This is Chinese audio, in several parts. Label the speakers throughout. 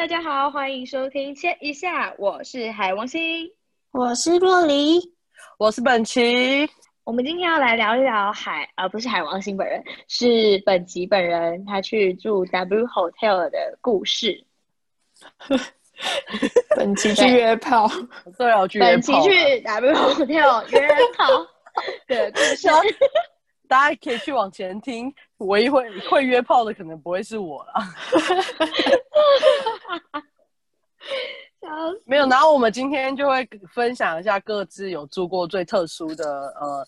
Speaker 1: 大家好，欢迎收听切一下，我是海王星，
Speaker 2: 我是洛黎，
Speaker 3: 我是本琪。
Speaker 1: 我们今天要来聊一聊海，而不是海王星本人，是本琪本人，他去住 W Hotel 的故事。
Speaker 2: 本期去约炮，
Speaker 3: 对啊，去约炮。
Speaker 1: 本期去 W Hotel 约炮的故事，
Speaker 3: 大家可以去往前听。唯一会会约炮的，可能不会是我了。没有，然后我们今天就会分享一下各自有住过最特殊的呃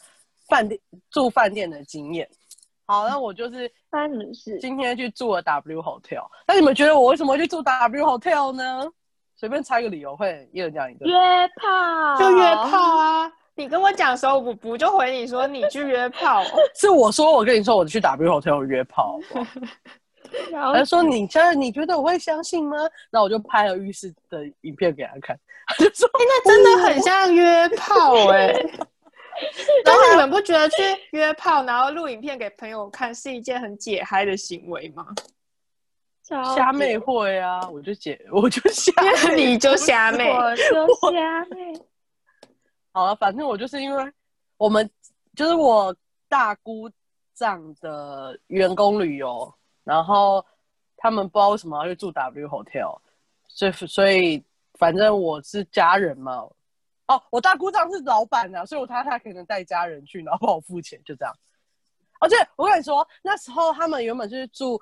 Speaker 3: 饭店住饭店的经验。好，那我就是今天去住了 W Hotel。那你们觉得我为什么会去住 W Hotel 呢？随便猜个理由，会一人讲一个。
Speaker 1: 约炮，
Speaker 2: 就约炮啊！你跟我讲的时候，我不就回你说你去约炮？
Speaker 3: 是我说，我跟你说，我去 W Hotel 约炮。他说：“你现在你觉得我会相信吗？”那我就拍了浴室的影片给他看，他就说：“
Speaker 2: 那真的很像约炮哎。”但是你们不觉得去约炮，然后录影片给朋友看是一件很解嗨的行为吗？
Speaker 3: 虾妹会啊，我就解，我就虾，
Speaker 2: 你就虾妹，
Speaker 1: 我就虾妹。
Speaker 3: 好了，反正我就是因为我们就是我大姑丈的员工旅游，然后他们不知道为什么要去住 W Hotel，所以所以反正我是家人嘛。哦，我大姑丈是老板啊，所以我他他可能带家人去，然后帮我付钱，就这样。而且我跟你说，那时候他们原本就是住。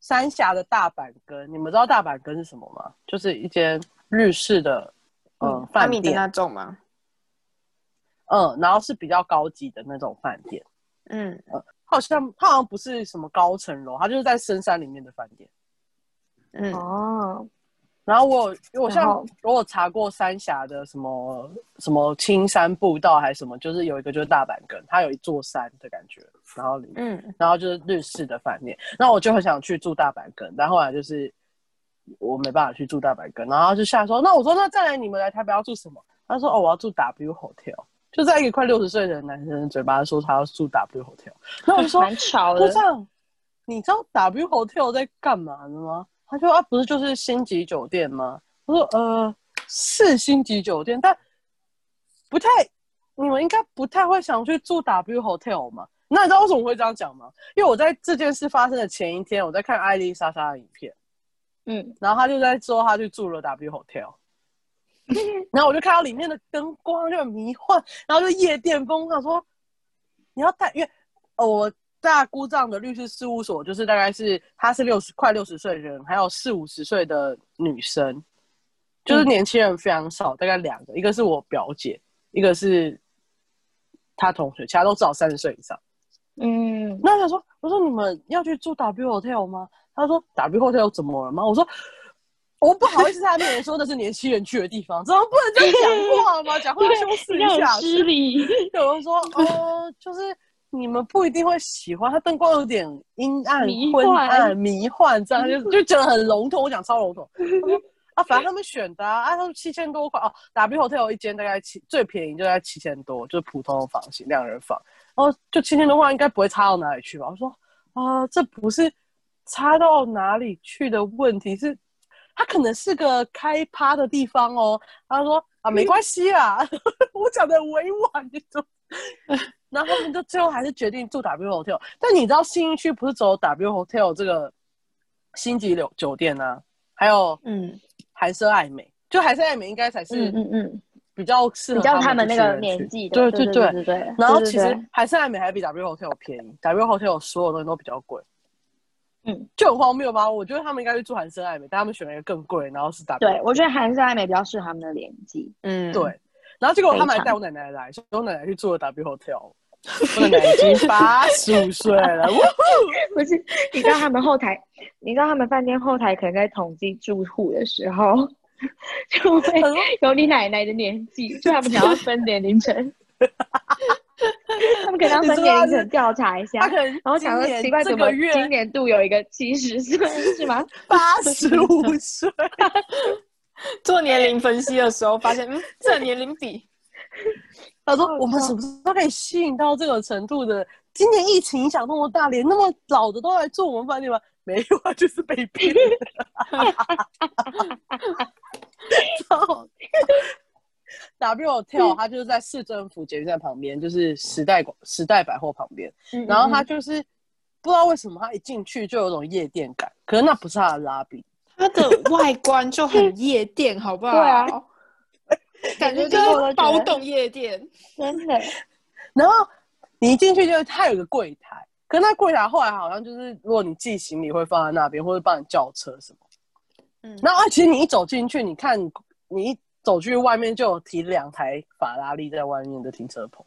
Speaker 3: 三峡的大阪根，你们知道大阪根是什么吗？就是一间日式的，嗯，饭店
Speaker 2: 那种吗？
Speaker 3: 嗯，然后是比较高级的那种饭店。
Speaker 2: 嗯，
Speaker 3: 好像它好像不是什么高层楼，它就是在深山里面的饭店。
Speaker 2: 嗯
Speaker 1: 哦。
Speaker 3: 然后我，我像我有查过三峡的什么什么青山步道还是什么，就是有一个就是大阪根，它有一座山的感觉，然后里嗯，然后就是日式的饭店，那我就很想去住大阪根，但后来就是我没办法去住大阪根，然后就下说，那我说那再来你们来台北要住什么？他说哦我要住 W Hotel，就在一个快六十岁的男生嘴巴说他要住 W Hotel，那我就说
Speaker 1: 蛮巧的，
Speaker 3: 这样你知道 W Hotel 在干嘛的吗？他说啊，不是就是星级酒店吗？我说呃，是星级酒店，但不太，你们应该不太会想去住 W Hotel 嘛？那你知道为什么会这样讲吗？因为我在这件事发生的前一天，我在看艾丽莎莎的影片，
Speaker 1: 嗯，
Speaker 3: 然后他就在说他去住了 W Hotel，然后我就看到里面的灯光就很迷幻，然后就夜店风，他说你要带，因为我。大姑丈的律师事务所就是大概是他是六十快六十岁的人，还有四五十岁的女生，就是年轻人非常少，大概两个，一个是我表姐，一个是他同学，其他都至少三十岁以上。
Speaker 1: 嗯，
Speaker 3: 那他说，我说你们要去住 W Hotel 吗？他说 W Hotel 怎么了吗？我说我不好意思在他面前说那是年轻人去的地方，怎么不能这样讲话吗？讲话修饰一下，
Speaker 1: 失礼。
Speaker 3: 有人说，哦，就是。你们不一定会喜欢，它灯光有点阴暗、昏暗、迷幻，这样 就就讲得很笼统。我讲超笼统。啊，反正他们选的啊，他们七千多块哦。W Hotel 一间大概七，最便宜就在七千多，就是普通的房型，两人房。然后就七千多块，应该不会差到哪里去吧？我说啊，这不是差到哪里去的问题，是它可能是个开趴的地方哦。他说啊，没关系啊，我讲的委婉那种。然后他们就最后还是决定住 W Hotel，但你知道新一区不是走 W Hotel 这个星级酒酒店啊？还有嗯，韩舍爱美，就韩舍爱美应该才是
Speaker 1: 嗯嗯
Speaker 3: 比较适合
Speaker 1: 他们那个年纪
Speaker 3: 的。对
Speaker 1: 对
Speaker 3: 对
Speaker 1: 对对。
Speaker 3: 然后其实还是爱美还比 W Hotel 便宜，W Hotel 所有东西都比较贵。
Speaker 1: 嗯，
Speaker 3: 就很荒谬吧？我觉得他们应该去做韩式爱美，但他们选了一个更贵，然后是 W。
Speaker 1: 对，我觉得韩式爱美比较适合他们的年纪。
Speaker 3: 嗯，对。然后结果他们还带我奶奶来，所以我奶奶去住了 W Hotel。我奶奶已经八十五岁了。
Speaker 1: 不是，你知道他们后台，你知道他们饭店后台可能在统计住户的时候，就会有你奶奶的年纪，就他们想要分年龄层。他们可能要分年龄层调查一下，然后想说奇怪怎么今年度有一个七十岁 是吗？
Speaker 3: 八十五 岁。
Speaker 2: 做年龄分析的时候，发现嗯，这年龄比，
Speaker 3: 他说我们什么时候可以吸引到这个程度的？今年疫情影响那么大，连那么老的都来做我们饭店吗？没有啊，就是被骗。然后 W Hotel 它就是在市政府捷运站旁边，就是时代广时代百货旁边。
Speaker 1: 嗯
Speaker 3: 然后它就是不知道为什么，它一进去就有种夜店感，可是那不是它的 lobby。
Speaker 2: 它的外观就很夜店，好不好？
Speaker 1: 对啊，
Speaker 2: 感觉就 是包栋夜店。
Speaker 1: 真的，
Speaker 3: 然后你一进去就是它有个柜台，可是那柜台后来好像就是，如果你寄行李会放在那边，或者帮你叫车什么。
Speaker 2: 嗯，
Speaker 3: 然后啊其实你一走进去，你看你一走去外面就有停两台法拉利在外面的停车棚，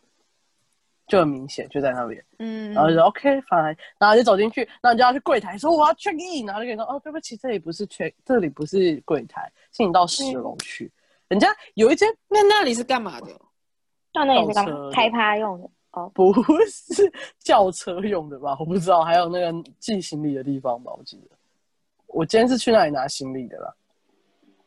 Speaker 3: 就很明显就在那边。
Speaker 2: 嗯，
Speaker 3: 然后就说 OK fine，然后就走进去，然后你就要去柜台说我要 check in，然后就跟你说哦对不起，这里不是 check，这里不是柜台，请你到十楼去。人家有一间
Speaker 2: 那那里是干嘛的？
Speaker 1: 到那里是干嘛？开趴用的哦。
Speaker 3: 不是轿车用的吧？我不知道，还有那个寄行李的地方吧？我记得，我今天是去那里拿行李的啦。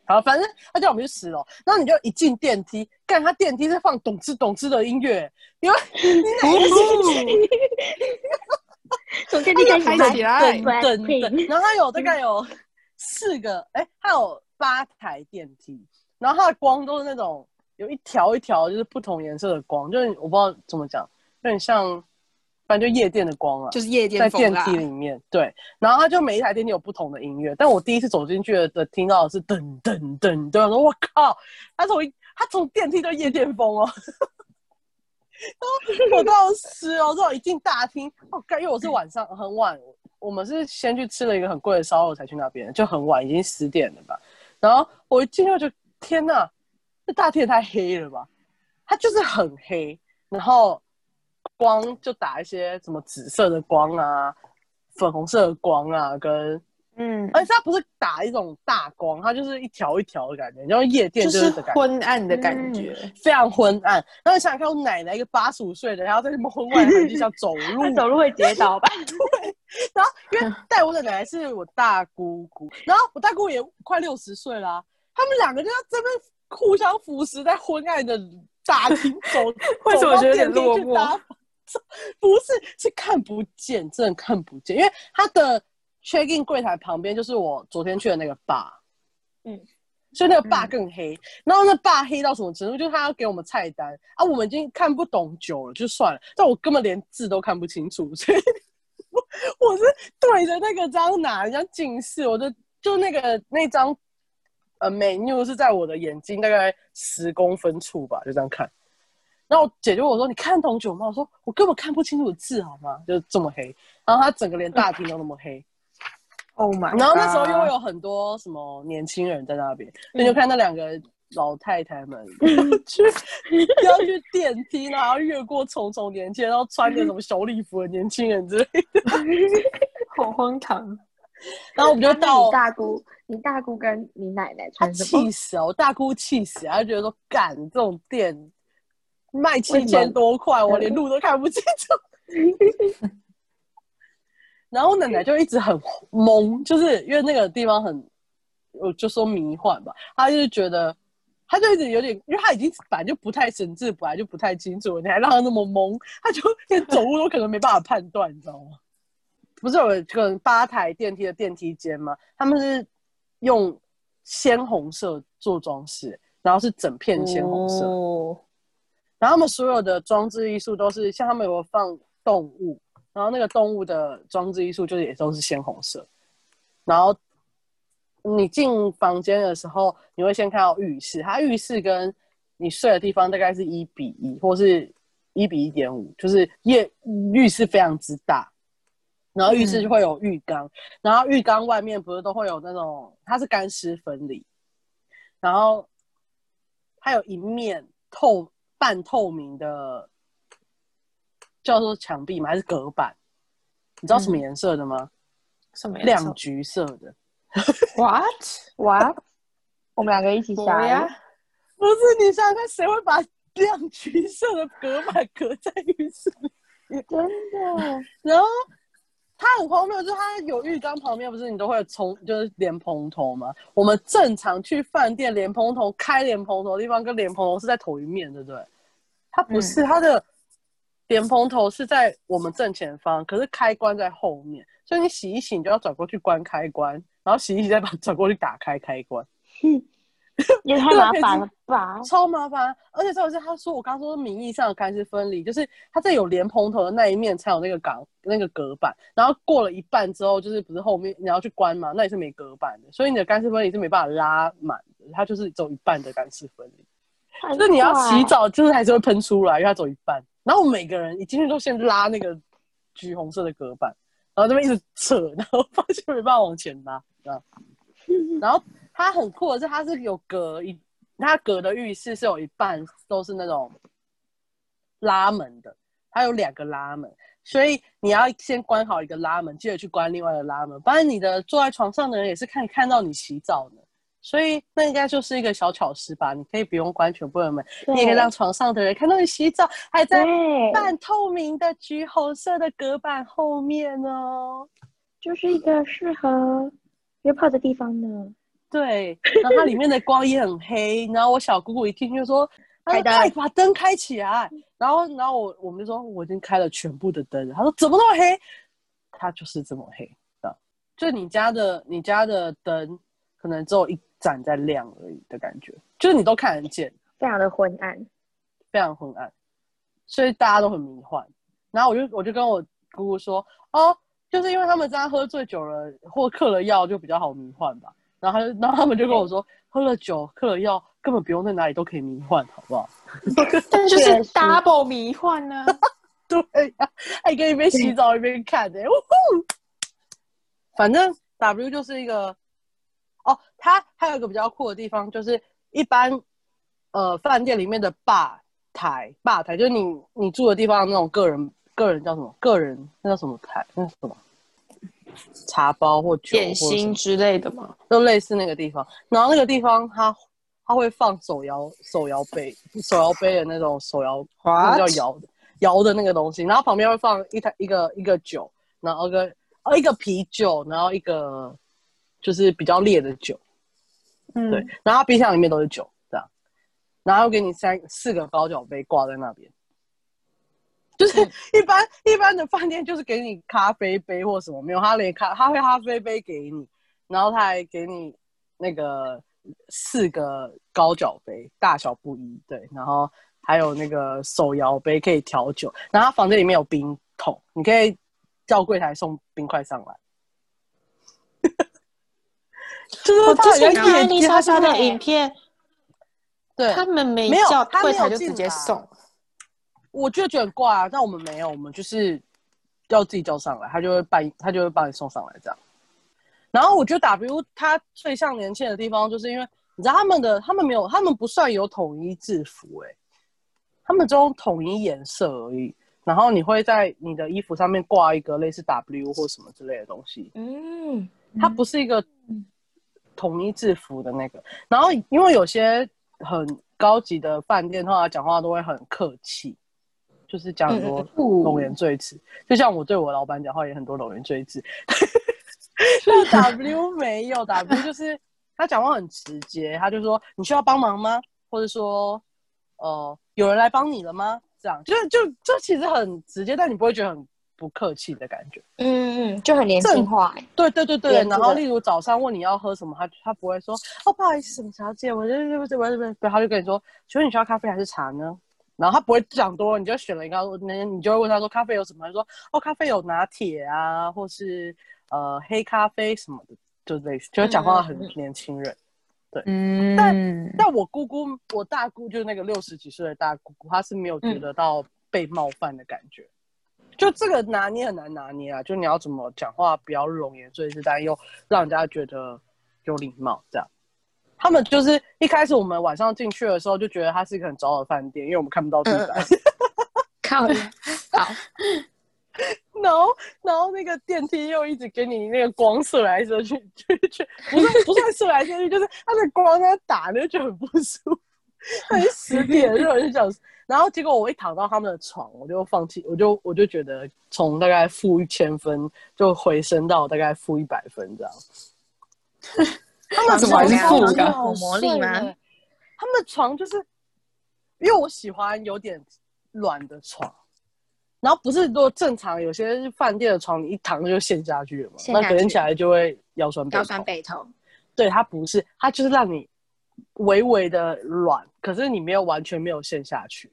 Speaker 3: 好，反正他叫我们去十楼，然后你就一进电梯，看他电梯是放懂之懂之的音乐，因为你哪个进去
Speaker 1: 从电梯开始
Speaker 2: 开起来。
Speaker 3: 噔噔噔，然后它有大概有四个，哎、它有八台电梯，然后它的光都是那种有一条一条就是不同颜色的光，就是我不知道怎么讲，有点像，反正就夜店的光啊，
Speaker 2: 就是夜店在电。
Speaker 3: 梯里面，对，然后它就每一台电梯有不同的音乐，但我第一次走进去的听到的是噔噔噔，对，我说我靠，他从他从电梯到夜店风哦。我到十楼之后一进大厅，哦，干，因为我是晚上很晚，我们是先去吃了一个很贵的烧肉才去那边，就很晚，已经十点了吧。然后我一进去就天呐，这大厅也太黑了吧！它就是很黑，然后光就打一些什么紫色的光啊、粉红色的光啊，跟
Speaker 1: 嗯，
Speaker 3: 而且它不是打一种大光，它就是一条一条的感觉，然后夜店
Speaker 2: 就是。昏暗的感觉，
Speaker 3: 非常昏暗，然后想想看，我奶奶一个八十五岁的，然后在什么昏暗的环境下走路，
Speaker 1: 走路会跌倒吧？对。
Speaker 3: 然后因为带我的奶奶是我大姑姑，然后我大姑也快六十岁啦、他们两个就在这边互相扶持，在昏暗的大厅走，
Speaker 2: 为什么
Speaker 3: 走到
Speaker 2: 觉得有点
Speaker 3: 电梯
Speaker 2: 落寞？
Speaker 3: 去搭 不是，是看不见，真的看不见，因为他的 check in 柜台旁边就是我昨天去的那个 bar，
Speaker 1: 嗯，
Speaker 3: 所以那个 bar 更黑。然后那 bar 黑到什么程度？就是他要给我们菜单啊，我们已经看不懂酒了，就算了，但我根本连字都看不清楚，所以我 我是对着那个章拿，像近视，我就就那个那张呃 menu 是在我的眼睛大概十公分处吧，就这样看。然后我姐就问我说：“你看懂酒吗？”我说：“我根本看不清楚字，好吗？就这么黑。”然后他整个连大厅都那么黑。
Speaker 2: Oh my！
Speaker 3: 然后那时候又会有很多什么年轻人在那边，所以就看那两个老太太们去 要去电梯，然后越过重重连接，然后穿着什么小礼服的年轻人之类的。
Speaker 2: 好荒唐。
Speaker 3: 然后我们就到
Speaker 1: 你大姑，你大姑跟你奶奶
Speaker 3: 他
Speaker 1: 穿什么
Speaker 3: 气？死啊！我大姑气死啊！她觉得说干这种店卖七千多块，我连路都看不清楚。然后我奶奶就一直很懵，就是因为那个地方很，我就说迷幻吧，她就是觉得，她就一直有点，因为她已经本来就不太神智，本来就不太清楚，你还让她那么懵，她就连走路都可能没办法判断，你知道吗？不是有一个八台电梯的电梯间吗？他们是用鲜红色做装饰，然后是整片鲜红色。
Speaker 2: 哦
Speaker 3: 然后他们所有的装置艺术都是像他们有放动物，然后那个动物的装置艺术就是也都是鲜红色。然后你进房间的时候，你会先看到浴室，它浴室跟你睡的地方大概是一比一，或是一比一点五，就是夜浴室非常之大。然后浴室就会有浴缸，然后浴缸外面不是都会有那种，它是干湿分离，然后它有一面透半透明的，叫做墙壁吗？还是隔板？你知道什么颜色的吗？
Speaker 2: 什么
Speaker 3: 亮橘色的。
Speaker 1: ？What？what？，我们两个一起想
Speaker 2: 呀？
Speaker 3: 不是你想想看，谁会把亮橘色的隔板隔在浴室里？
Speaker 1: 真的，
Speaker 3: 然后它很荒谬，就是它有浴缸旁边，不是你都会冲，就是莲蓬头吗？我们正常去饭店莲蓬头开莲蓬头的地方跟莲蓬头是在同一面，对不对？它不是，它的莲蓬头是在我们正前方，可是开关在后面，所以你洗一洗，你就要转过去关开关，然后洗一洗再把转过去打开开关。
Speaker 1: 也太麻烦了吧？
Speaker 3: 超麻烦，而且这个是他说我刚说名义上的干湿分离，就是它这有莲蓬头的那一面才有那个港那个隔板，然后过了一半之后，就是不是后面你要去关嘛，那也是没隔板的，所以你的干湿分离是没办法拉满的，它就是走一半的干湿分离。就你要洗澡，就是还是会喷出来，因为它走一半。然后每个人一进去都先拉那个橘红色的隔板，然后这边一直扯，然后发现没办法往前拉，这样，然后。它很酷的是，它是有隔一，它隔的浴室是有一半都是那种拉门的，它有两个拉门，所以你要先关好一个拉门，接着去关另外的拉门，不然你的坐在床上的人也是看看到你洗澡呢。所以那应该就是一个小巧思吧？你可以不用关全部的门，你也可以让床上的人看到你洗澡，还在半透明的橘红色的隔板后面哦，
Speaker 1: 就是一个适合约炮的地方呢。
Speaker 3: 对，然后它里面的光也很黑，然后我小姑姑一听就说：“开灯，把灯开起来。”然后，然后我我们就说：“我已经开了全部的灯。”他说：“怎么那么黑？”它就是这么黑的，就你家的你家的灯可能只有一盏在亮而已的感觉，就是你都看得见，
Speaker 1: 非常的昏暗，
Speaker 3: 非常昏暗，所以大家都很迷幻。然后我就我就跟我姑姑说：“哦，就是因为他们家喝醉酒了或嗑了药，就比较好迷幻吧。”然后，然后他们就跟我说，喝了酒、嗑了药，根本不用在哪里都可以迷幻，好不好？
Speaker 2: 但就是 double 迷幻呢。
Speaker 3: 对呀，还可以一边洗澡一边看的。反正 W 就是一个，哦，它还有一个比较酷的地方，就是一般呃饭店里面的吧台，吧台就是你你住的地方那种个人个人叫什么？个人那叫什么台？那什么？茶包或酒、
Speaker 2: 点心之类的嘛，
Speaker 3: 就类似那个地方。然后那个地方，它它会放手摇手摇杯，手摇杯的那种手摇，那叫摇的摇的那个东西。然后旁边会放一台一个一个酒，然后个哦一个啤酒，然后一个就是比较烈的酒。嗯，对。然后冰箱里面都是酒，这样。然后给你三四个高脚杯挂在那边。就是一般一般的饭店就是给你咖啡杯或什么没有，他连咖他会咖啡杯给你，然后他还给你那个四个高脚杯，大小不一，对，然后还有那个手摇杯可以调酒，然后他房间里面有冰桶，你可以叫柜台送冰块上来。
Speaker 2: 我之前看丽莎莎的影片，
Speaker 3: 对，
Speaker 2: 他们没
Speaker 3: 有
Speaker 2: 叫柜台就直接送。
Speaker 3: 我就觉得很怪啊，但我们没有，我们就是要自己叫上来，他就会办他就会帮你送上来这样。然后我觉得 W 他最像年轻的地方，就是因为你知道他们的他们没有他们不算有统一制服哎，他们只有统一颜色而已。然后你会在你的衣服上面挂一个类似 W 或什么之类的东西。嗯，它不是一个统一制服的那个。然后因为有些很高级的饭店，他讲话都会很客气。就是讲很多龙言赘词，就像我对我老板讲话也很多龙言赘词。那 W 没有 W，就是他讲话很直接，他就说你需要帮忙吗？或者说，呃，有人来帮你了吗？这样，就是就这其实很直接，但你不会觉得很不客气的感觉。
Speaker 1: 嗯嗯，就很年轻化。
Speaker 3: 对对对对，然后例如早上问你要喝什么，他他不会说哦不好意思，什么小姐，我这这这这这，他就跟你说，请问你需要咖啡还是茶呢？然后他不会讲多，你就选了一个，那你就会问他说咖啡有什么？他说哦，咖啡有拿铁啊，或是呃黑咖啡什么的，就类似，就是讲话很年轻人，对，嗯。但但我姑姑，我大姑就是那个六十几岁的大姑姑，她是没有觉得到被冒犯的感觉，就这个拿捏很难拿捏啊，就你要怎么讲话，比较容颜赘字，但又让人家觉得有礼貌，这样。他们就是一开始我们晚上进去的时候就觉得它是一个很糟的饭店，因为我们看不到地板。
Speaker 1: 靠，好。
Speaker 3: 然后，然后那个电梯又一直给你那个光射来射去，去去，不是不算射来射去，就是它的光在打，就觉得很不舒服，很十点热就想。然后结果我一躺到他们的床，我就放弃，我就我就觉得从大概负一千分就回升到大概负一百分这样。他们
Speaker 2: 床
Speaker 1: 是有魔力吗？
Speaker 3: 他们的床就是，因为我喜欢有点软的床，然后不是说正常有些饭店的床你一躺就陷下去了嘛，那隔天起来就会腰酸背
Speaker 1: 腰。酸背痛。
Speaker 3: 对，它不是，它就是让你微微的软，可是你没有完全没有陷下去。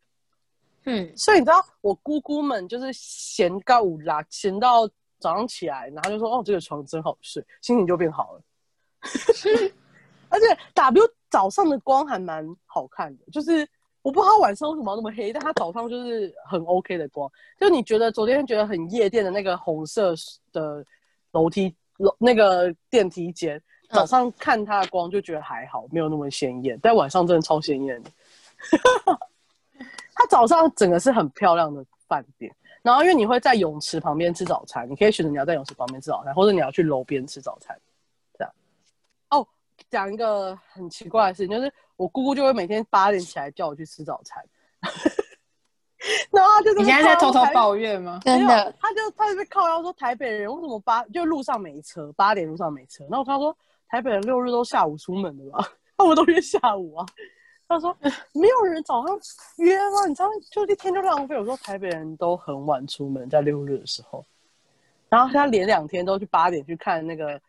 Speaker 1: 嗯，
Speaker 3: 所以你知道，我姑姑们就是闲到五啦，闲到早上起来，然后就说：“哦，这个床真好睡，心情就变好了。” 而且 W 早上的光还蛮好看的，就是我不知道晚上为什么要那么黑，但它早上就是很 OK 的光。就你觉得昨天觉得很夜店的那个红色的楼梯楼那个电梯间，早上看它的光就觉得还好，没有那么鲜艳，但晚上真的超鲜艳的。它早上整个是很漂亮的饭店，然后因为你会在泳池旁边吃早餐，你可以选择你要在泳池旁边吃早餐，或者你要去楼边吃早餐，讲一个很奇怪的事情，就是我姑姑就会每天八点起来叫我去吃早餐，然后就是
Speaker 2: 你现在在偷偷抱怨吗？
Speaker 1: 真的
Speaker 3: 他就他就被靠腰说台北人为什么八就路上没车，八点路上没车。然后我跟他说台北人六日都下午出门的吧，他们都约下午啊。他说 没有人早上约吗？你知道就一天就浪费。我说台北人都很晚出门，在六日的时候。然后他连两天都去八点去看那个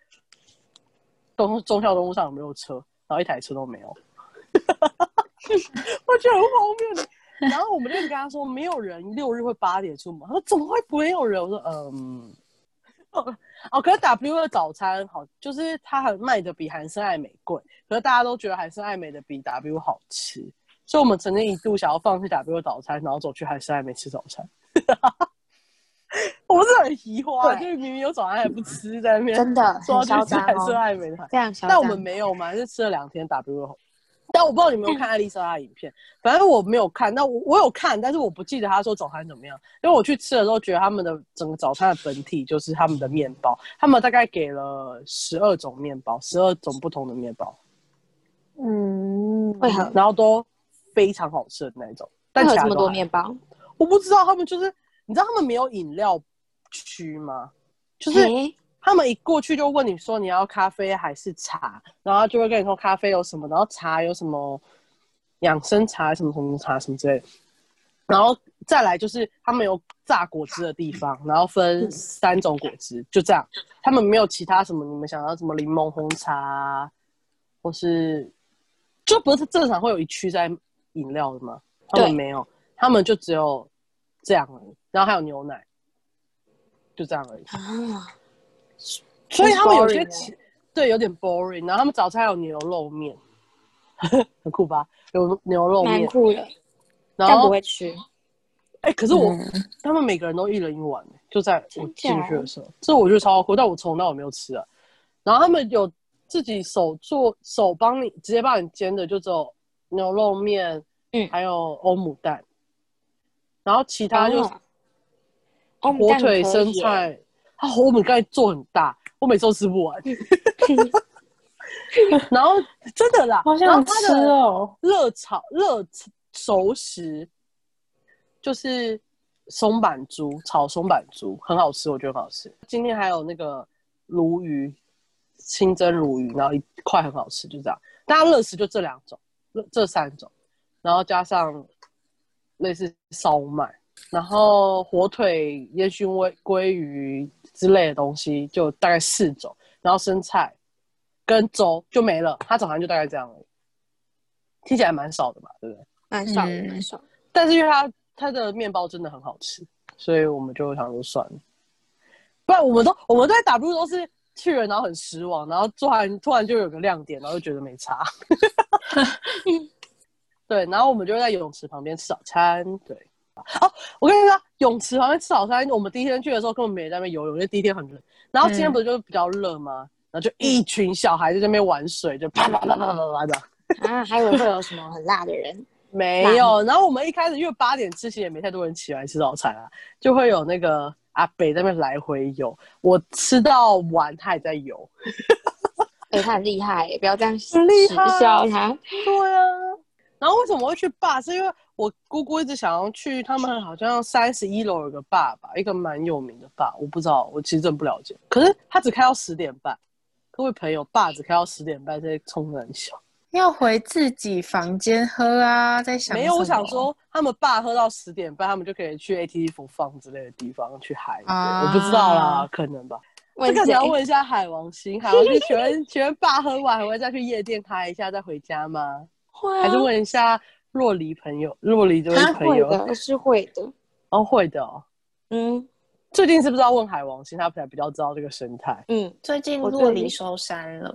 Speaker 3: 东中校东路上有没有车，然后一台车都没有。我觉得很荒谬。然后我们就跟他说，没有人六日会八点出门。他说怎么会没有人？我说嗯，哦哦，可是 W 的早餐好，就是它很卖的比韩式爱美贵，可是大家都觉得韩式爱美的比 W 好吃，所以我们曾经一度想要放弃 W 的早餐，然后走去韩式爱美吃早餐。我们是很疑惑，
Speaker 1: 对
Speaker 3: 就是明明有早餐还不吃，在那边
Speaker 1: 真的
Speaker 3: 说
Speaker 1: 很嚣张
Speaker 3: 要去吃韩式
Speaker 1: 哦，
Speaker 3: 爱美的。
Speaker 1: 非常嚣张。
Speaker 3: 但我们没有嘛，是吃了两天 W 后。但我不知道你有没有看 艾丽莎的影片，反正我没有看。那我我有看，但是我不记得她说早餐怎么样，因为我去吃的时候觉得他们的整个早餐的本体就是他们的面包，他们大概给了十二种面包，十二种不同的面包，
Speaker 2: 嗯，
Speaker 1: 为何
Speaker 3: 然后都非常好吃的那一种。但
Speaker 1: 为何这么多面包？
Speaker 3: 我不知道他们就是，你知道他们没有饮料区吗？就是他们一过去就问你说你要咖啡还是茶，然后就会跟你说咖啡有什么，然后茶有什么养生茶什么什么茶什么之类的，然后再来就是他们有榨果汁的地方，然后分三种果汁，就这样，他们没有其他什么你们想要什么柠檬红茶啊，或是就不是正常会有一区在饮料的吗？他们没有，他们就只有这样而已，然后还有牛奶，就这样而已。
Speaker 1: 啊，
Speaker 3: 所以他们有些对有点 boring，然后他们早餐有牛肉面，很酷吧？有牛肉面，
Speaker 1: 蛮酷的，
Speaker 3: 然后
Speaker 1: 但不会吃。
Speaker 3: 哎、可是我、
Speaker 1: 嗯
Speaker 3: 他们每个人都一人一碗，就在我进去的时候，这我觉得超酷，但我从到我没有吃啊。然后他们有自己手做手帮你直接帮你煎的，就只有牛肉面，
Speaker 1: 嗯
Speaker 3: 还有欧姆蛋，然后其他就火腿、生菜，它欧姆蛋做很大，我每次都吃不完。然后真的啦，
Speaker 2: 好
Speaker 3: 然后
Speaker 2: 想吃哦。
Speaker 3: 热炒热熟食就是松板猪炒松板猪，很好吃，我觉得很好吃。今天还有那个鲈鱼，清蒸鲈鱼，然后一块很好吃，就这样。大家热食就这两种，这这三种，然后加上类似烧麦，然后火腿、烟熏鲑鲑鱼之类的东西，就大概四种，然后生菜跟粥就没了。他早餐就大概这样而已，听起来蛮少的嘛，对不对？
Speaker 1: 蛮少蛮少。
Speaker 3: 但是因为它它的面包真的很好吃，所以我们就想说算了。不然我们都我们在 W 都是去了，然后很失望，然后突然突然就有个亮点，然后就觉得没差。对，然后我们就在泳池旁边吃早餐。对，哦，我跟你说，泳池旁边吃早餐，我们第一天去的时候根本没在那边游泳，因为第一天很冷。然后今天不是就比较热吗？然后就一群小孩在那边玩水，就啪啪啪啪啪啪的。
Speaker 1: 啊，还以为会有什么很辣的人。
Speaker 3: 没有，然后我们一开始因为八点之前也没太多人起来吃早餐啊，就会有那个阿北在那边来回游。我吃到晚，他还在游。
Speaker 1: 哎、他很厉害耶，不要这样耻
Speaker 3: 害
Speaker 1: 笑他。
Speaker 3: 对啊。然后为什么会去坝？是因为我姑姑一直想要去，他们好像三十一楼有个坝吧，一个蛮有名的坝，我不知道，我其实真不了解。可是他只开到十点半，各位朋友，坝只开到十点半，在冲的很小。
Speaker 2: 要回自己房间喝啊，在想
Speaker 3: 没有，我想说他们爸喝到十点半，他们就可以去 ATV 福放之类的地方去嗨。
Speaker 2: 啊
Speaker 3: 我不知道啦，可能吧。这个你要问一下海王星，海王星，请问请问爸喝完还会再去夜店嗨一下再回家吗？
Speaker 1: 会啊
Speaker 3: 还是问一下若离朋友，若离这位朋友？
Speaker 1: 会的，是会的。
Speaker 3: 哦，会的哦。
Speaker 1: 嗯
Speaker 3: 最近是不是要问海王星？他才比较知道这个生态。
Speaker 1: 嗯，
Speaker 2: 最近
Speaker 1: 我
Speaker 2: 洛
Speaker 1: 最近
Speaker 2: 收山了，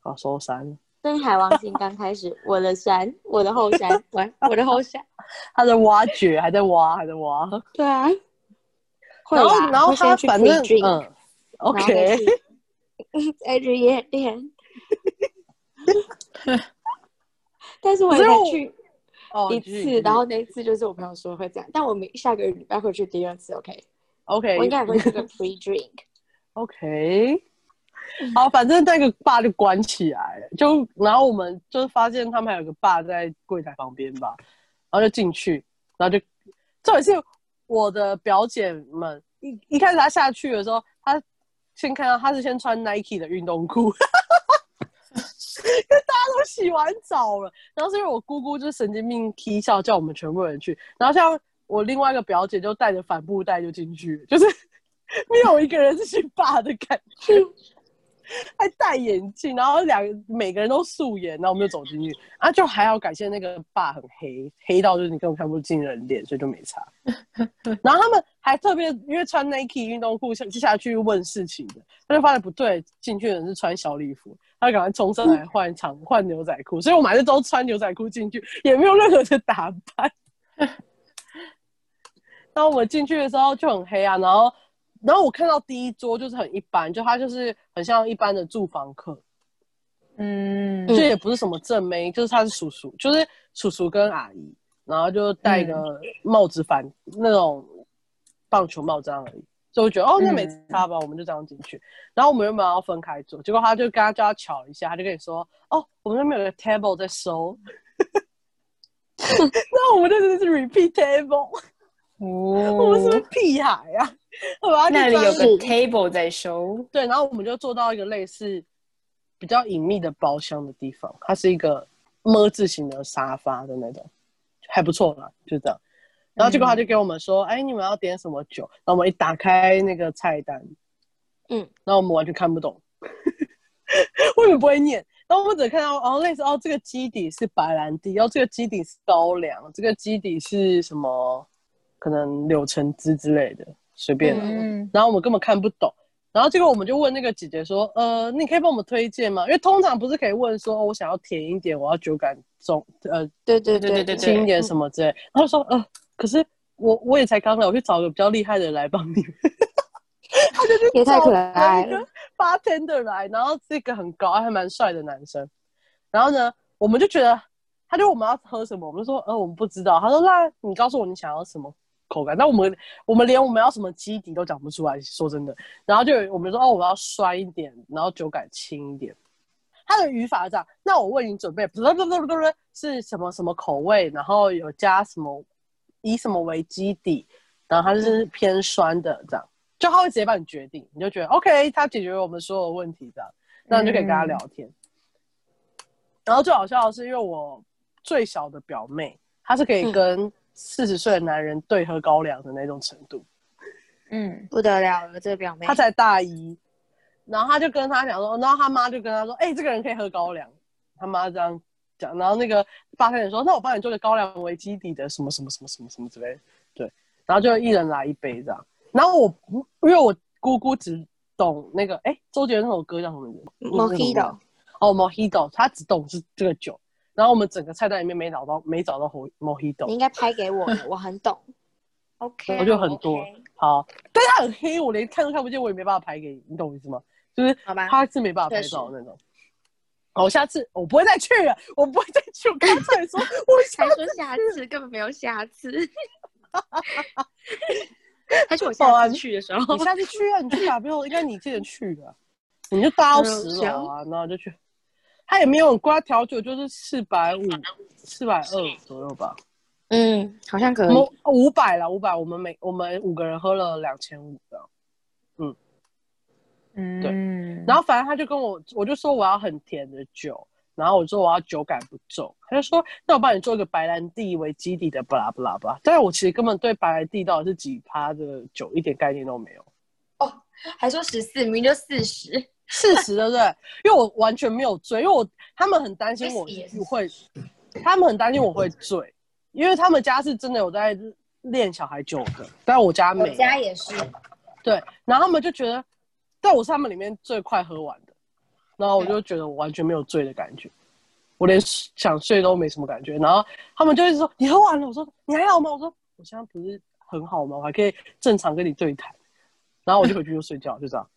Speaker 3: 好，收山。
Speaker 1: 跟海王星刚开始，我的山，我的后山，我我的后山。
Speaker 3: 他在挖掘，还在挖，还在挖。
Speaker 1: 对啊，会
Speaker 3: 然后，
Speaker 1: 啦
Speaker 3: 然后
Speaker 1: 会先去
Speaker 3: 他反正
Speaker 1: pre-drink，
Speaker 3: 嗯
Speaker 1: 然后再
Speaker 3: ，OK，
Speaker 1: 去再去夜店。但是我也
Speaker 3: 可是我
Speaker 1: 才去
Speaker 3: 哦，
Speaker 1: 一次，然后那一次就是我朋友说会这样，但我们下个礼拜会去第二次
Speaker 3: ，OK？OK，
Speaker 1: 我应该也会去个 free drink。
Speaker 3: OK，好，反正那个坝就关起来了，就然后我们就发现他们还有个坝在柜台旁边吧，然后就进去，然后就这也是我的表姐们一一开始她下去的时候，她先看到她是先穿 Nike 的运动裤。因为大家都洗完澡了，然后是因为我姑姑就是神经病踢笑，叫我们全部人去，然后像我另外一个表姐就带着帆布袋就进去，就是 没有一个人是去霸的感觉，还戴眼镜，然后两个每个人都素颜，然后我们就走进去，啊，就还要感谢那个爸很黑，黑到就是你根本看不进人脸，所以就没差。然后他们还特别因为穿 Nike 运动裤下下去问事情的，他就发现不对，进去的人是穿小礼服，他就赶快冲上来换长换牛仔裤，所以我们还是都穿牛仔裤进去，也没有任何的打扮。然后我们进去的时候就很黑啊，然后然后我看到第一桌就是很一般，就他就是很像一般的住房客，
Speaker 2: 嗯
Speaker 3: 就也不是什么正妹，就是他是叔叔，就是叔叔跟阿姨，然后就戴个帽子反、那种棒球帽这样而已。所以我觉得哦，那没差吧，我们就这样进去。然后我们原本要分开坐，结果他就跟他叫他巧一下，他就跟你说哦，我们那边有个 table 在收。那我们这真的是 repeat table，哦、我们是不是
Speaker 2: 哦，
Speaker 3: 屁孩啊？
Speaker 2: 那里有个 table 在收，
Speaker 3: 对，然后我们就坐到一个类似比较隐秘的包厢的地方，它是一个么字形的沙发的那种，还不错啦，就这样。然后结果他就给我们说：“哎、你们要点什么酒？”然后我们一打开那个菜单，
Speaker 1: 嗯，
Speaker 3: 然后我们完全看不懂，我也不会念。然后我们只看到哦，类似哦，这个基底是白兰地，然后这个基底是高粱，这个基底是什么？可能柳橙汁之类的，随便啦。
Speaker 2: 嗯，
Speaker 3: 然后我们根本看不懂，然后结果我们就问那个姐姐说，呃，你可以帮我们推荐吗？因为通常不是可以问说，哦我想要甜一点，我要酒感重，呃，
Speaker 1: 对对
Speaker 2: 对对对
Speaker 3: 轻一点什么之类。然后说，呃，可是我我也才刚来，我去找个比较厉害的人来帮你们。他就去
Speaker 1: 也太可
Speaker 3: 找了一个
Speaker 1: 爱了
Speaker 3: bartender 来，然后是一个很高还蛮帅的男生。然后呢，我们就觉得，他就问我们要喝什么，我们就说，呃，我们不知道。他说，那你告诉我你想要什么口感。那我们我们连我们要什么基底都讲不出来，说真的。然后就有我们说，哦，我要酸一点，然后酒感轻一点。它的语法是这样，那我为你准备，不不不不不不，是什么什么口味，然后有加什么，以什么为基底，然后它是偏酸的，这样，就他会直接帮你决定，你就觉得 OK，他解决了我们所有问题，这样，那你就可以跟他聊天。然后最好笑的是，因为我最小的表妹，她是可以跟四十岁的男人对喝高粱的那种程度，
Speaker 2: 嗯，
Speaker 1: 不得了了，这个表妹。
Speaker 3: 她才大一，然后他就跟他讲说，然后他妈就跟他说，哎、这个人可以喝高粱，他妈这样讲，然后那个八个人说，那我帮你做个高粱为基底的什么什么什么什么什么之类，对，然后就一人来一杯这样，然后我不因为我姑姑只懂那个，哎、周杰伦那首歌叫什么名字
Speaker 1: ？Mojito
Speaker 3: 哦，Mojito，他只懂是这个酒，然后我们整个菜单里面没找到没找到 Mo- Mojito，
Speaker 1: 你应该拍给我的，我很懂。OK，
Speaker 3: 我就很多好，但是它很黑，我连看都看不见，我也没办法拍给你，你懂我意思吗？就是
Speaker 1: 好吧
Speaker 3: 它是没办法拍照的那种。好，我下次我不会再去了，我不会再去。我刚才说，我下
Speaker 1: 才说下次，根本没有下次。还是我下次去的时候
Speaker 3: 你，下次去啊，你去哪边？应该你记得去的，你就搭 到十楼
Speaker 1: 嗯
Speaker 3: 啊，然后就去。他也没有很贵，他调酒就是四百五、四百二左右吧，
Speaker 1: 嗯，好像可以。
Speaker 3: 五百了，五百。我们每我们五个人喝了两千五的。嗯。
Speaker 2: 嗯，对
Speaker 3: 然后反正他就跟我，我就说我要很甜的酒，然后我说我要酒感不重，他就说那我帮你做一个白兰地为基底的，巴拉巴拉巴拉。但是我其实根本对白兰地到底是几趴的酒一点概念都没有。
Speaker 1: 哦还说十四，明明就四十。
Speaker 3: 事实对不对？因为我完全没有醉，因为我他们很担心我会，他们很担心我会醉，因为他们家是真的有在练小孩酒的，但我家没
Speaker 1: 我。家也是，
Speaker 3: 对，然后他们就觉得，但我是他们里面最快喝完的，然后我就觉得我完全没有醉的感觉，我连想睡都没什么感觉。然后他们就一直说你喝完了，我说你还好吗？我说我现在不是很好吗？我还可以正常跟你对谈。然后我就回去就睡觉，就这样。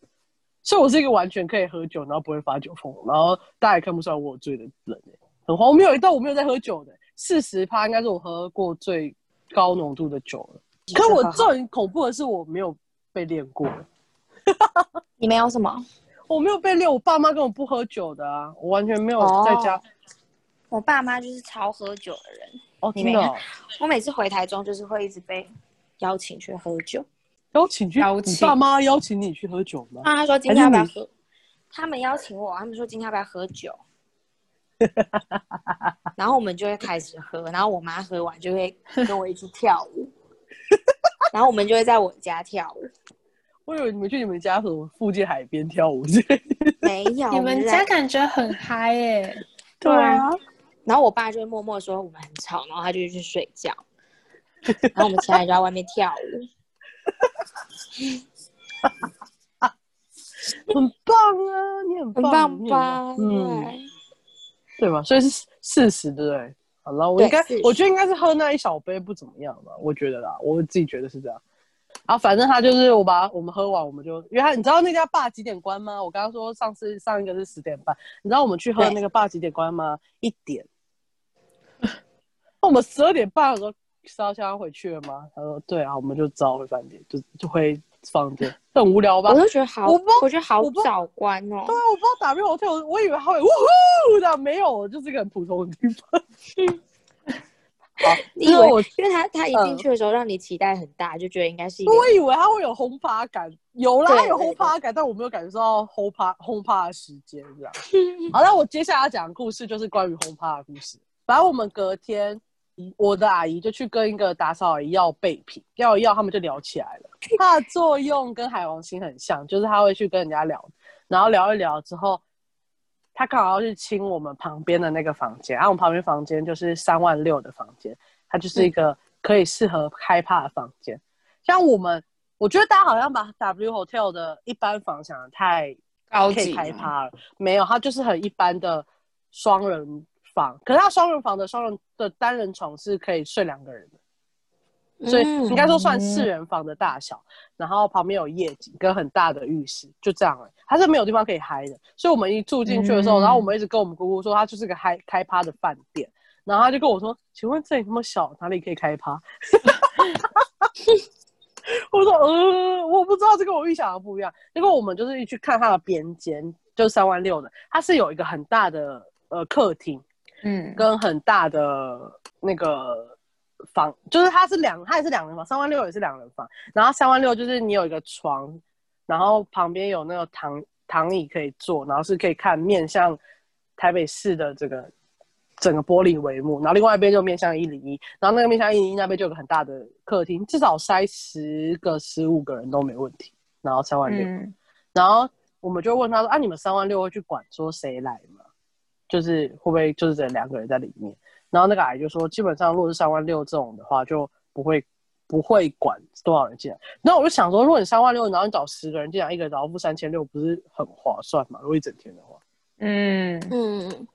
Speaker 3: 所以我是一个完全可以喝酒，然后不会发酒疯，然后大家也看不出来我有醉的人、欸、很荒谬。但我没有在喝酒的、四十趴应该是我喝过最高浓度的酒了。可我最恐怖的是我没有被练过。
Speaker 1: 你没有什么？
Speaker 3: 我没有被练，我爸妈根本不喝酒的啊，我完全没有
Speaker 1: 哦
Speaker 3: 在家。
Speaker 1: 我爸妈就是超喝酒的人，
Speaker 3: 哦，
Speaker 1: 你没有
Speaker 3: 真的哦、
Speaker 1: 我每次回台中就是会一直被邀请去喝酒。
Speaker 3: 邀请去，
Speaker 2: 邀请
Speaker 3: 你爸妈邀请你去喝酒吗？
Speaker 1: 那他说今天要不要喝？他们邀请我，他们说今天要不要喝酒？然后我们就会开始喝，然后我妈喝完就会 跟我一起跳舞，然后我们就会在我家跳舞。
Speaker 3: 我以为你们去你们家什么附近海边跳舞之类。
Speaker 1: 没有，
Speaker 2: 你们家感觉很嗨耶！
Speaker 3: 对啊，
Speaker 1: 然后我爸就会默默说我们很吵，然后他就去睡觉，然后我们起来就在外面跳舞。
Speaker 3: 很棒啊，你很棒，
Speaker 1: 很棒吧？
Speaker 3: 嗯，
Speaker 1: 对
Speaker 3: 对吧？所以是事实，对不对？好了，我应该我觉得应该是喝那一小杯不怎么样吧，我觉得啦，我自己觉得是这样。然后反正他就是我把我们喝完，我们就因为他你知道那家坝几点关吗？我刚刚说上次上一个是十点半，你知道我们去喝那个坝几点关吗？一点。那我们十二点半我说是要现在回去了吗？他说对啊，我们就早回饭店，就就回房间，很无聊吧？
Speaker 1: 我就觉得好，
Speaker 3: 我不
Speaker 1: 我觉得好早关哦
Speaker 3: 对。啊，我不知道打 V hotel，我以为他会呜呼的，没有，就是一个很普通的地方。因为我
Speaker 1: 因为他他一进
Speaker 3: 嗯
Speaker 1: 去的时候让你期待很大，就觉得应该是一
Speaker 3: 我以为他会有轰趴感，有啦，他有
Speaker 1: 对
Speaker 3: 轰趴感，但我没有感受到轰趴轰趴的时间这样。好，那我接下来要讲的故事就是关于轰趴的故事。反正我们隔天，我的阿姨就去跟一个打扫阿姨要备品，要要，他们就聊起来了。它的作用跟海王星很像，就是他会去跟人家聊，然后聊一聊之后，他刚好要去清我们旁边的那个房间，然后我们旁边房间就是三万六的房间，它就是一个可以适合开趴的房间。像我们，我觉得大家好像把 W Hotel 的一般房想的太
Speaker 2: 高级
Speaker 3: 开趴了，没有，它就是很一般的双人房，可是它双人房的双人的单人床是可以睡两个人的。所以
Speaker 1: 嗯
Speaker 3: 应该说算四人房的大小，然后旁边有夜景跟很大的浴室，就这样了。它是没有地方可以嗨的，所以我们一住进去的时候，
Speaker 2: 嗯
Speaker 3: 然后我们一直跟我们姑姑说，它就是个嗨开趴的饭店，然后他就跟我说，请问这里那么小，哪里可以开趴？我说呃，我不知道，这跟我预想的不一样。结果我们就是一去看它的边间，就是三万六的，它是有一个很大的呃客厅，
Speaker 2: 嗯，
Speaker 3: 跟很大的那个房，就是它是两，它也是两人房，三万六也是两人房。然后三万六就是你有一个床，然后旁边有那个躺躺椅可以坐，然后是可以看面向台北市的这个整个玻璃帷幕，然后另外一边就面向一零一，然后那个面向一零一那边就有个很大的客厅，至少塞十个十五个人都没问题。然后三万六、
Speaker 2: 嗯
Speaker 3: 然后我们就问他说：“啊，你们三万六会去管说谁来吗？就是会不会就是只有两个人在里面？”然后那个阿姨就说：“基本上如果是三万六这种的话，就不会不会管多少人进来。”然后我就想说，如果你三万六，然后你找十个人进来，一个人然后付三千六，不是很划算吗？如果一整天的话，
Speaker 2: 嗯，
Speaker 1: 嗯，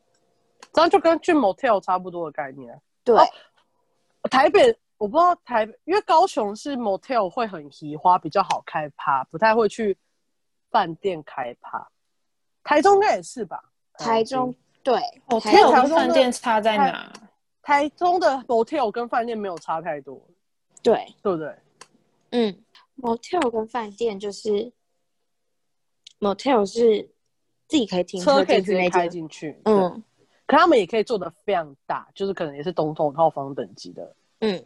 Speaker 3: 这样就跟去 motel 差不多的概念。
Speaker 1: 对，
Speaker 3: 哦台北我不知道台北，因为高雄是 motel 会很移花，比较好开趴，不太会去饭店开趴。台中应该也是吧？
Speaker 1: 台中对，
Speaker 2: 哦，
Speaker 1: 台
Speaker 2: 天
Speaker 3: 中
Speaker 2: 有跟饭店差在哪？
Speaker 3: 台中的 motel 跟饭店没有差太多，
Speaker 1: 对，
Speaker 3: 对不对？
Speaker 1: 嗯，motel 跟饭店就是 motel 是自己可以停
Speaker 3: 车可以直接开进去，嗯，
Speaker 1: 嗯
Speaker 3: 可他们也可以做的非常大，就是可能也是总统套房等级的。
Speaker 1: 嗯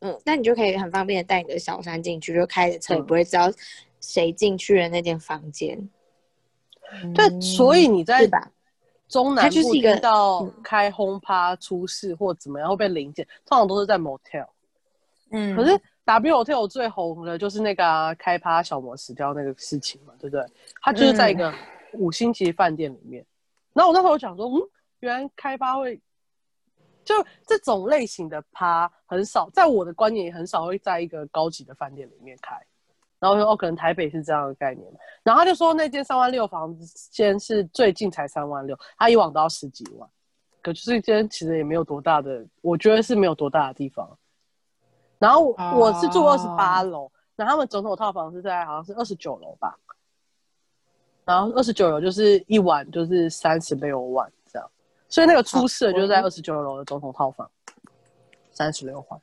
Speaker 1: 嗯，那你就可以很方便的带你的小三进去，就开着车也
Speaker 3: 嗯
Speaker 1: 不会知道谁进去了那间房间，
Speaker 3: 对，
Speaker 2: 嗯
Speaker 3: 所以你在？中南部
Speaker 2: 一
Speaker 3: 到
Speaker 2: 嗯
Speaker 3: 开轰趴出事或怎么样会被临检，通常都是在 motel。
Speaker 2: 嗯
Speaker 3: 可是 W Hotel 最红的就是那个啊、开趴小魔死掉那个事情嘛，对不对？他就是在一个五星级饭店里面。然后我那时候想说，嗯，原来开趴会就这种类型的趴很少，在我的观念也很少会在一个高级的饭店里面开。然后我说哦，可能台北是这样的概念。然后他就说那间三万六房间是最近才三万六，他以往都要十几万，可就是一间其实也没有多大的，我觉得是没有多大的地方。然后我,、是住二十八楼，然后他们总统套房是在好像是二十九楼吧，然后二十九楼就是一晚就是三十六万这样，所以那个出事的就是在二十九楼的总统套房，三十六万。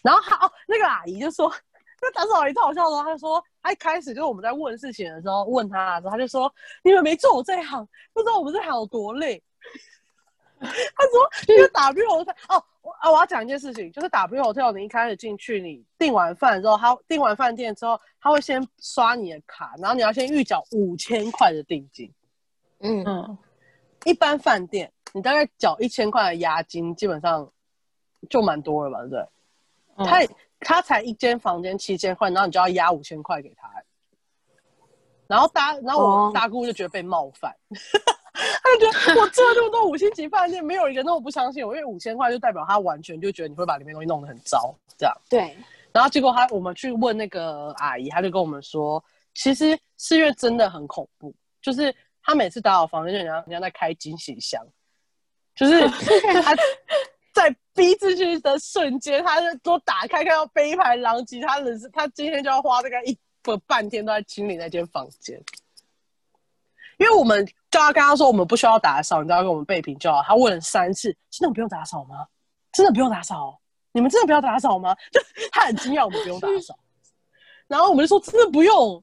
Speaker 3: 然后他哦，那个阿姨就说，那打扫阿姨超好笑的哦，她就说，他一开始就是我们在问事情的时候问他的时候，她就说，你们没做我这一行，不知道我们这行有多累。他说，因为 W Hotel 哦，我啊，我要讲一件事情，就是 W Hotel 你一开始进去，你订完饭之后，他订完饭店之后，他会先刷你的卡，然后你要先预缴五千块的定金。
Speaker 1: 嗯，
Speaker 2: 嗯，
Speaker 3: 一般饭店你大概缴一千块的押金，基本上就蛮多了吧，对不对？
Speaker 2: 嗯
Speaker 3: 他他才一间房间七千块，然后你就要押五千块给他，然后大然后我
Speaker 1: 哦。
Speaker 3: 大姑就觉得被冒犯，他就觉得我住了这么多五星级饭店，没有一个那么不相信我，因为五千块就代表他完全就觉得你会把里面东西弄得很糟，这样。
Speaker 1: 对，
Speaker 3: 然后结果他我们去问那个阿姨，她就跟我们说，其实四月真的很恐怖，就是他每次打扫房间，就人家人家在开惊喜箱，就是他 在逼进去的瞬间，他就都打开，看到杯盘狼藉，他人是他今天就要花大概一个半天都在清理那间房间。因为我们就他跟他说我们不需要打扫，你知道跟我们备品就好。他问了三次，真的不用打扫吗？真的不用打扫？你们真的不要打扫吗？就他很惊讶，我们不用打扫。然后我们就说真的不用，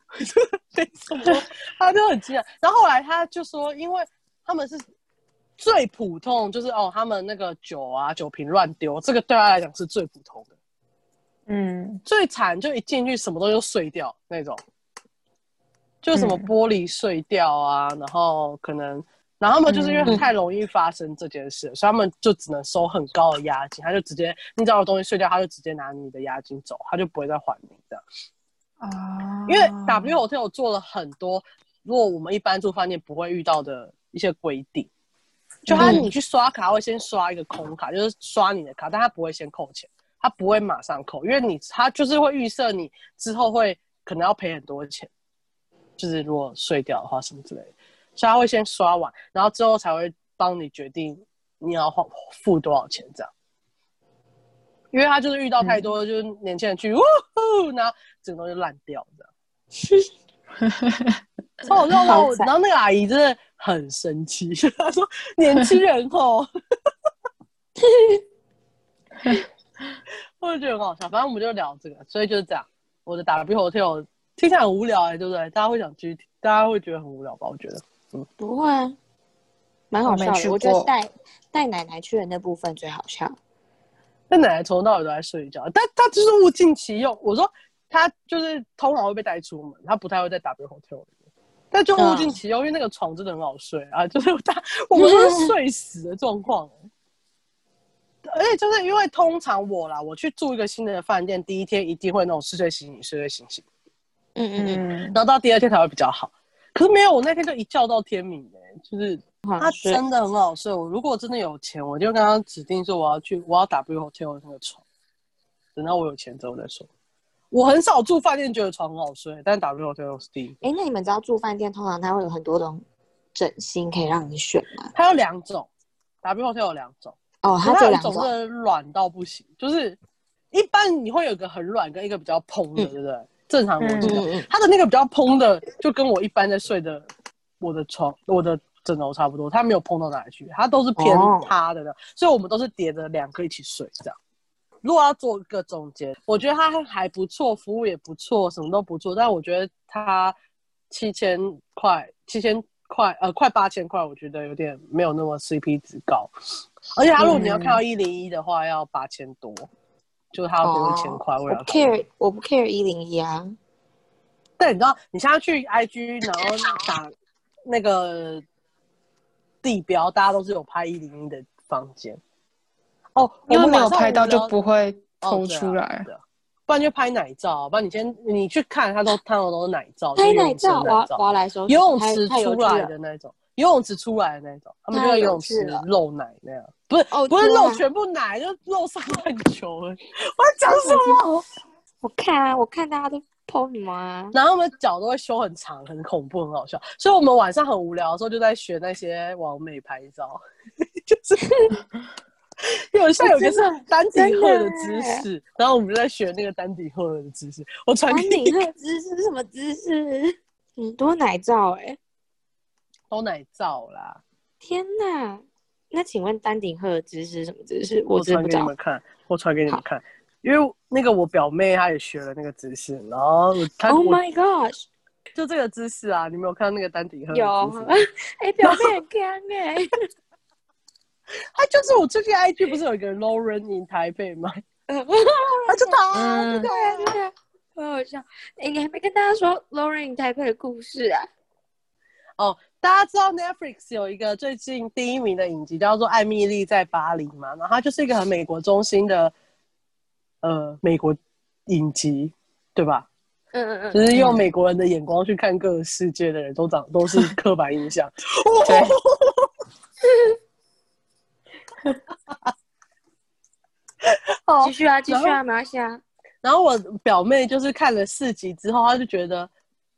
Speaker 3: 对什么？他就很惊讶。然后后来他就说，因为他们是最普通，就是哦，他们那个酒啊酒瓶乱丢，这个对他来讲是最普通的。
Speaker 2: 嗯，
Speaker 3: 最惨就一进去什么东西都碎掉那种，就什么
Speaker 2: 嗯。
Speaker 3: 玻璃碎掉啊，然后可能，然后他们就是因为
Speaker 2: 嗯
Speaker 3: 太容易发生这件事，所以他们就只能收很高的押金，他就直接你只要有东西碎掉，他就直接拿你的押金走，他就不会再还你。
Speaker 2: 啊，
Speaker 3: 因为 W Hotel 做了很多，如果我们一般住饭店不会遇到的一些规定，就他
Speaker 2: 嗯
Speaker 3: 你去刷卡会先刷一个空卡，就是刷你的卡，但他不会先扣钱，他不会马上扣，因为你他就是会预设你之后会可能要赔很多钱，就是如果碎掉的话什么之类的，所以他会先刷完，然后之后才会帮你决定你要花付多少钱这样。因为他就是遇到太多就是年轻人去，呜呼，然后整个东西烂掉这样。超好笑的，
Speaker 1: 好惨
Speaker 3: 然后那个阿姨真的很生气，他说：“年轻人哦。”我就觉得很好笑。反正我们就聊这个，所以就是这样。我的 W Hotel 听起来很无聊哎、对不对？大家会想继续听，大家会觉得很无聊吧？我觉得。
Speaker 1: 嗯不会啊，蛮好笑的。我觉得带带奶奶去的那部分最好笑。
Speaker 3: 那奶奶从头到尾都在睡觉，但她就是物尽其用。我说她就是通常会被带出门，她不太会在 W Hotel 里面，但就物尽其用，因为那个床真的很好睡啊，就是他我们都是睡死的状况。而且就是因为通常我啦，我去住一个新的饭店，第一天一定会那种睡睡醒醒，睡睡醒醒，
Speaker 1: 嗯嗯嗯，
Speaker 2: 嗯，
Speaker 3: 然后到第二天才会比较好。可是没有，我那天就一觉到天明哎、就是他。真的很好睡。我如果真的有钱，我就跟他指定说我要去，我要 W Hotel 那个床。等到我有钱之后再说。我很少住饭店觉得床很好睡，但 W Hotel 是第一。
Speaker 1: 哎，那你们知道住饭店通常它会有很多种枕芯可以让你选吗？
Speaker 3: 它有两种，W Hotel 有两种，
Speaker 1: 哦，它
Speaker 3: 它有
Speaker 1: 两种。
Speaker 3: 种真的软到不行，就是一般你会有一个很软跟一个比较蓬的，
Speaker 1: 嗯
Speaker 3: 对不对？正常逻辑讲，
Speaker 1: 嗯嗯嗯，
Speaker 3: 它的那个比较蓬的，就跟我一般在睡的我的床、我的枕头差不多，它没有蓬到哪里去，它都是偏
Speaker 1: 哦
Speaker 3: 塌的的，所以我们都是叠着两个一起睡这样。如果要做一个总结，我觉得他还不错，服务也不错，什么都不错，但我觉得它七千块、七千块呃快八千块，我觉得有点没有那么 CP 值高，而且他如果你要看到一零一的话，要八千多，就是它要多一千块，
Speaker 1: 我不 care，我不 care 一零一啊。
Speaker 3: 但你知道，你现在去 IG，然后打那个地标，大家都是有拍一零一的房间。哦，
Speaker 2: 因为没有拍到就不会
Speaker 3: 哦
Speaker 2: 偷出来。
Speaker 3: 对啊不然就拍奶照，不然你先你去看，他都看到都是奶照，
Speaker 4: 拍奶照，我要
Speaker 3: 照
Speaker 4: 我来说
Speaker 3: 游泳池出来的那种，游泳池出来的那种，他们就在游泳池露奶那样，不是、
Speaker 4: 哦
Speaker 3: 不是露全部奶，就露上半球而已。我在讲什么？
Speaker 4: 我看啊，我看大家都什么啊？
Speaker 3: 然后他们脚都会修很长，很恐怖，很好笑。所以我们晚上很无聊的时候，就在学那些完美拍照，就是有像有一个是 丹顶鹤的姿势，然后我们就在学那个丹顶鹤的姿势。我传
Speaker 4: 丹
Speaker 3: 给你
Speaker 4: 顶鹤姿势是什么姿势？很多奶罩哎、
Speaker 3: 都奶罩啦，
Speaker 4: 天哪！那请问丹顶鹤的姿势是什么姿势？
Speaker 3: 我传给你们看，我传给你们看，因为那个我表妹她也学了那个姿势，然后她、
Speaker 4: Oh my gosh！
Speaker 3: 就这个姿势啊，你没有看到那个丹顶鹤
Speaker 4: 有？哎、表妹很干哎、
Speaker 3: 她就是我最近 IG 不是有一个 Lauren in 台北吗？
Speaker 4: 嗯
Speaker 3: 她就她，
Speaker 2: 嗯
Speaker 4: 对啊对好笑。哎、你还没跟大家说 Lauren in 台北的故事啊？
Speaker 3: 哦，大家知道 Netflix 有一个最近第一名的影集叫做《艾米丽在巴黎》嘛？然后它就是一个很美国中心的呃美国影集，对吧？
Speaker 4: 嗯嗯嗯，
Speaker 3: 就是用美国人的眼光去看各个世界的人都长都是刻板印象。
Speaker 4: 继续啊，继续啊，没关系啊。
Speaker 3: 然后我表妹就是看了四集之后，她就觉得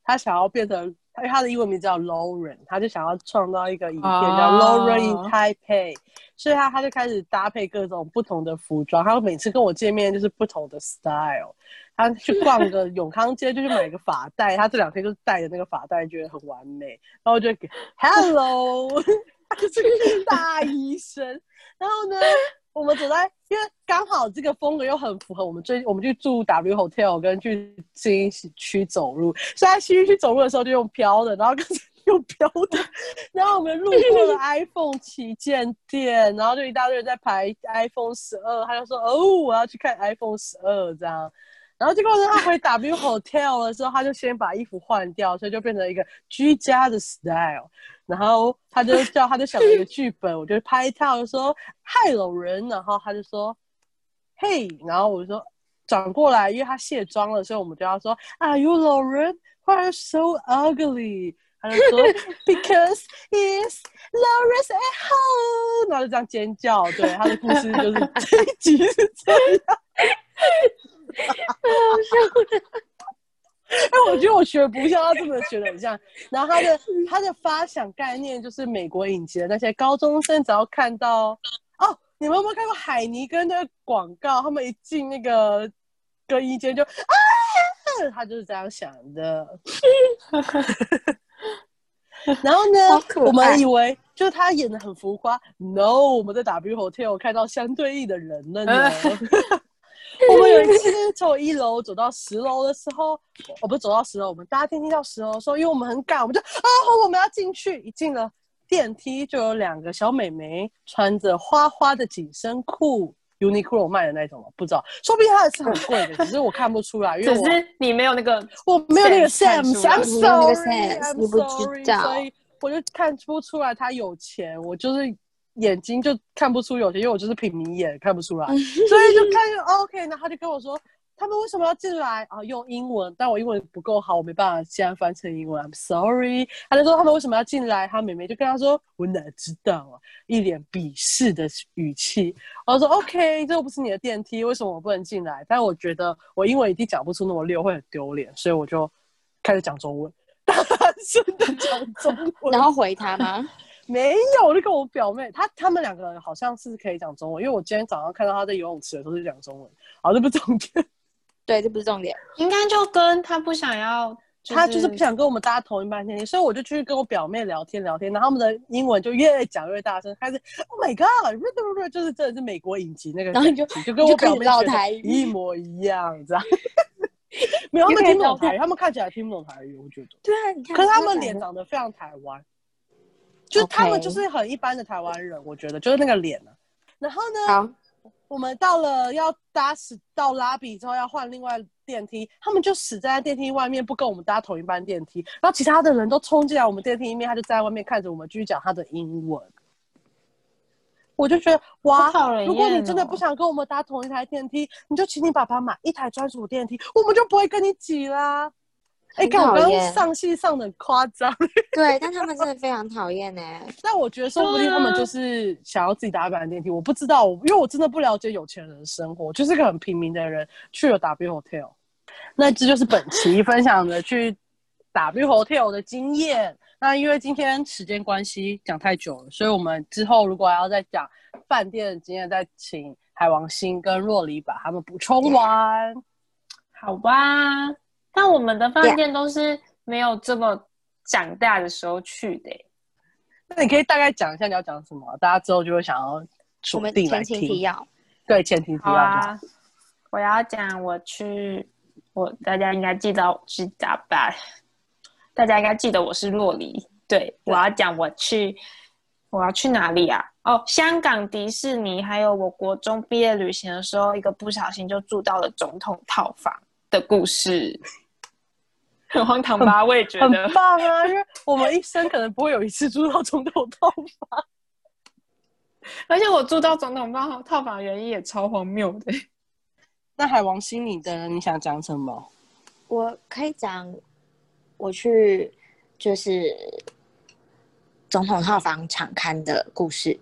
Speaker 3: 她想要变成，因为她的英文名叫 Lauren，她就想要创造一个影片叫
Speaker 2: 哦
Speaker 3: Lauren in Taipei，、所以她她就开始搭配各种不同的服装，她每次跟我见面就是不同的 style。她去逛个永康街就去买个发带，她这两天就是戴着那个发带，觉得很完美，然后我就给 Hello，她就是个大医生。然后呢，我们走在，因为刚好这个风格又很符合我们最，我们去住 W Hotel 跟去新区走路，所以在新区走路的时候就用飘的，然后跟用飘的，然后我们路过了 iPhone 旗舰店，然后就一大堆人在排 iPhone 十二，他就说哦，我要去看 iPhone 十二这样。然后结果呢，他回 W Hotel 的时候，他就先把衣服换掉，所以就变成一个居家的 style。然后他就叫，他就想了一个剧本，我就拍套，就说嗨老人，然后他就说嘿，然后我就说转过来，因为他卸妆了，所以我们就要说 Are you Lauren? Why are you so ugly? 他就说 Because it's Lauren's at home，然后就这样尖叫。对，他的故事就是 这一集是这样。哎，我觉得我学不像，他真的学的很像。然后他的他的发想概念就是美国影集的那些高中生，只要看到哦，你们有没有看过海尼根的广告？他们一进那个更衣间就啊，他就是这样想的。然后呢我们以为就是他演的很浮夸，no，我们在 W Hotel 看到相对应的人了呢。我们有一次从一楼走到十楼的时候，我不是走到十楼，我们搭电梯到十楼的时候，因为我们很赶，我们就啊，我们要进去。一进了电梯，就有两个小美眉穿着花花的紧身裤，Uniqlo 卖的那种，不知道，说不定它也是很贵的，只是我看不出来，因
Speaker 2: 只
Speaker 3: 为我
Speaker 2: 是你没有那个
Speaker 3: 我没有那个
Speaker 2: sense 看
Speaker 3: sense，
Speaker 2: 出来。
Speaker 3: I'm
Speaker 4: 你没有那个
Speaker 3: sorry，sense，I'm
Speaker 4: 你不知
Speaker 3: sorry，
Speaker 4: 道。
Speaker 3: 所以我就看不出来他有钱，我就是眼睛就看不出有钱，因为我就是平民眼，看不出来，所以就看就 OK，然后他就跟我说。他们为什么要进来啊？用英文，但我英文不够好，我没办法现在翻成英文。I'm sorry。他就说他们为什么要进来？他妹妹就跟他说：“我哪知道啊！”一脸鄙视的语气。我说：“OK，这又不是你的电梯，为什么我不能进来？”但我觉得我英文一定讲不出那么溜，会很丢脸，所以我就开始讲中文，大声的讲中文。
Speaker 4: 然后回他吗？
Speaker 3: 没有，我就跟我表妹，她他们两个人好像是可以讲中文，因为我今天早上看到她在游泳池的时候是讲中文。好，这不是重点。
Speaker 4: 对，这不是重点。
Speaker 2: 应该就跟他不想要，
Speaker 3: 他就是不想跟我们搭同一班电梯，所以我就去跟我表妹聊天聊天，然后他们的英文就越讲越大声，开始 Oh my God，就是真的是美国影集那个
Speaker 4: 然后你就
Speaker 3: 就跟我表妹
Speaker 4: 你就开始
Speaker 3: 学的
Speaker 4: 唠台语
Speaker 3: 一模一样，这样。没有，他们听不懂台语，他们看起来听不懂台语，我觉得。
Speaker 4: 对啊，你看，
Speaker 3: 可是他们
Speaker 4: 这
Speaker 3: 脸长得非常台湾，就是他们就是很一般的台湾人，我觉得就是那个脸啊。然后呢，
Speaker 4: 好，
Speaker 3: 我们到了要搭死到拉比之后要换另外电梯，他们就死在电梯外面，不跟我们搭同一班电梯。然后其他的人都冲进来我们电梯里面，他就站在外面看着我们继续讲他的英文。我就觉得哇如果你真的不想跟我们搭同一台电梯，你就请你爸爸买一台专属电梯，我们就不会跟你挤啦。哎，
Speaker 1: 很
Speaker 3: 看我刚刚上戏上的很夸张，
Speaker 1: 对，但他们真的非常讨厌呢。
Speaker 3: 但我觉得说不定他们就是想要自己搭一班电梯，我不知道，因为我真的不了解有钱人的生活，就是个很平民的人去了 W Hotel。那这就是本期 分享的去 W Hotel 的经验。那因为今天时间关系讲太久了，所以我们之后如果要再讲饭店的经验，再请海王星跟若离把他们补充完。
Speaker 2: 好吧，但我们的饭店都是没有这么长大的时候去的欸、
Speaker 3: 那你可以大概讲一下你要讲什么，大家之后就会想要
Speaker 1: 我
Speaker 3: 锁
Speaker 1: 们
Speaker 3: 定来听
Speaker 1: 前情提。要，
Speaker 3: 对，前提提要好。
Speaker 2: 啊，我要讲我去，我大家应该记得我是咋办？大家应该记得我是洛黎。对，我要讲我去，我要去哪里啊？哦，香港迪士尼，还有我国中毕业旅行的时候，一个不小心就住到了总统套房的故事，很荒唐吧？我也觉得
Speaker 3: 很
Speaker 2: 得。
Speaker 3: 棒啊！因为我们一生可能不会有一次住到总统套房。
Speaker 2: 而且我住到总统套套房的原因也超荒谬的。
Speaker 3: 那海王星你的你想讲什么？
Speaker 1: 我可以讲我去就是总统套房敞刊的故事。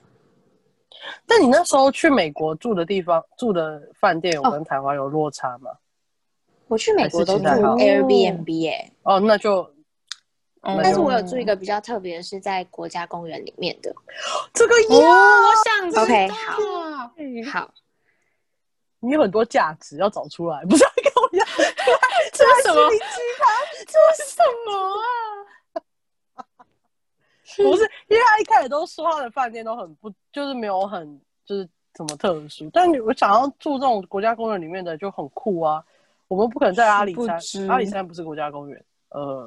Speaker 3: 那你那时候去美国住的地方住的饭店有
Speaker 1: 哦
Speaker 3: 跟台湾有落差吗？
Speaker 1: 我去美国都住 Airbnb 耶、
Speaker 3: 哦，那就
Speaker 2: 嗯
Speaker 1: 但是我有住一个比较特别的是在国家公园里面的。
Speaker 3: 这个
Speaker 2: 我想知道
Speaker 1: OK，好好，
Speaker 3: 你有很多价值要找出来，不是要跟我一样？
Speaker 2: 这是什么
Speaker 3: 心灵鸡汤，
Speaker 2: 这是什么啊？
Speaker 3: 不是，因为他一开始都说他的饭店都很不，就是没有很就是怎么特殊，但你我想要住这种国家公园里面的就很酷啊。我们不可能在阿里山阿里山不是国家公园，呃，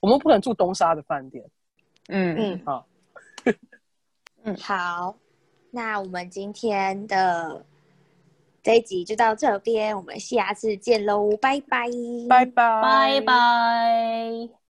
Speaker 3: 我们不可能住东沙的饭店
Speaker 2: 嗯
Speaker 1: 嗯
Speaker 3: 好，嗯。
Speaker 1: 好，那我们今天的这一集就到这边，我们下次见喽，拜拜，
Speaker 3: 拜拜，
Speaker 2: 拜拜。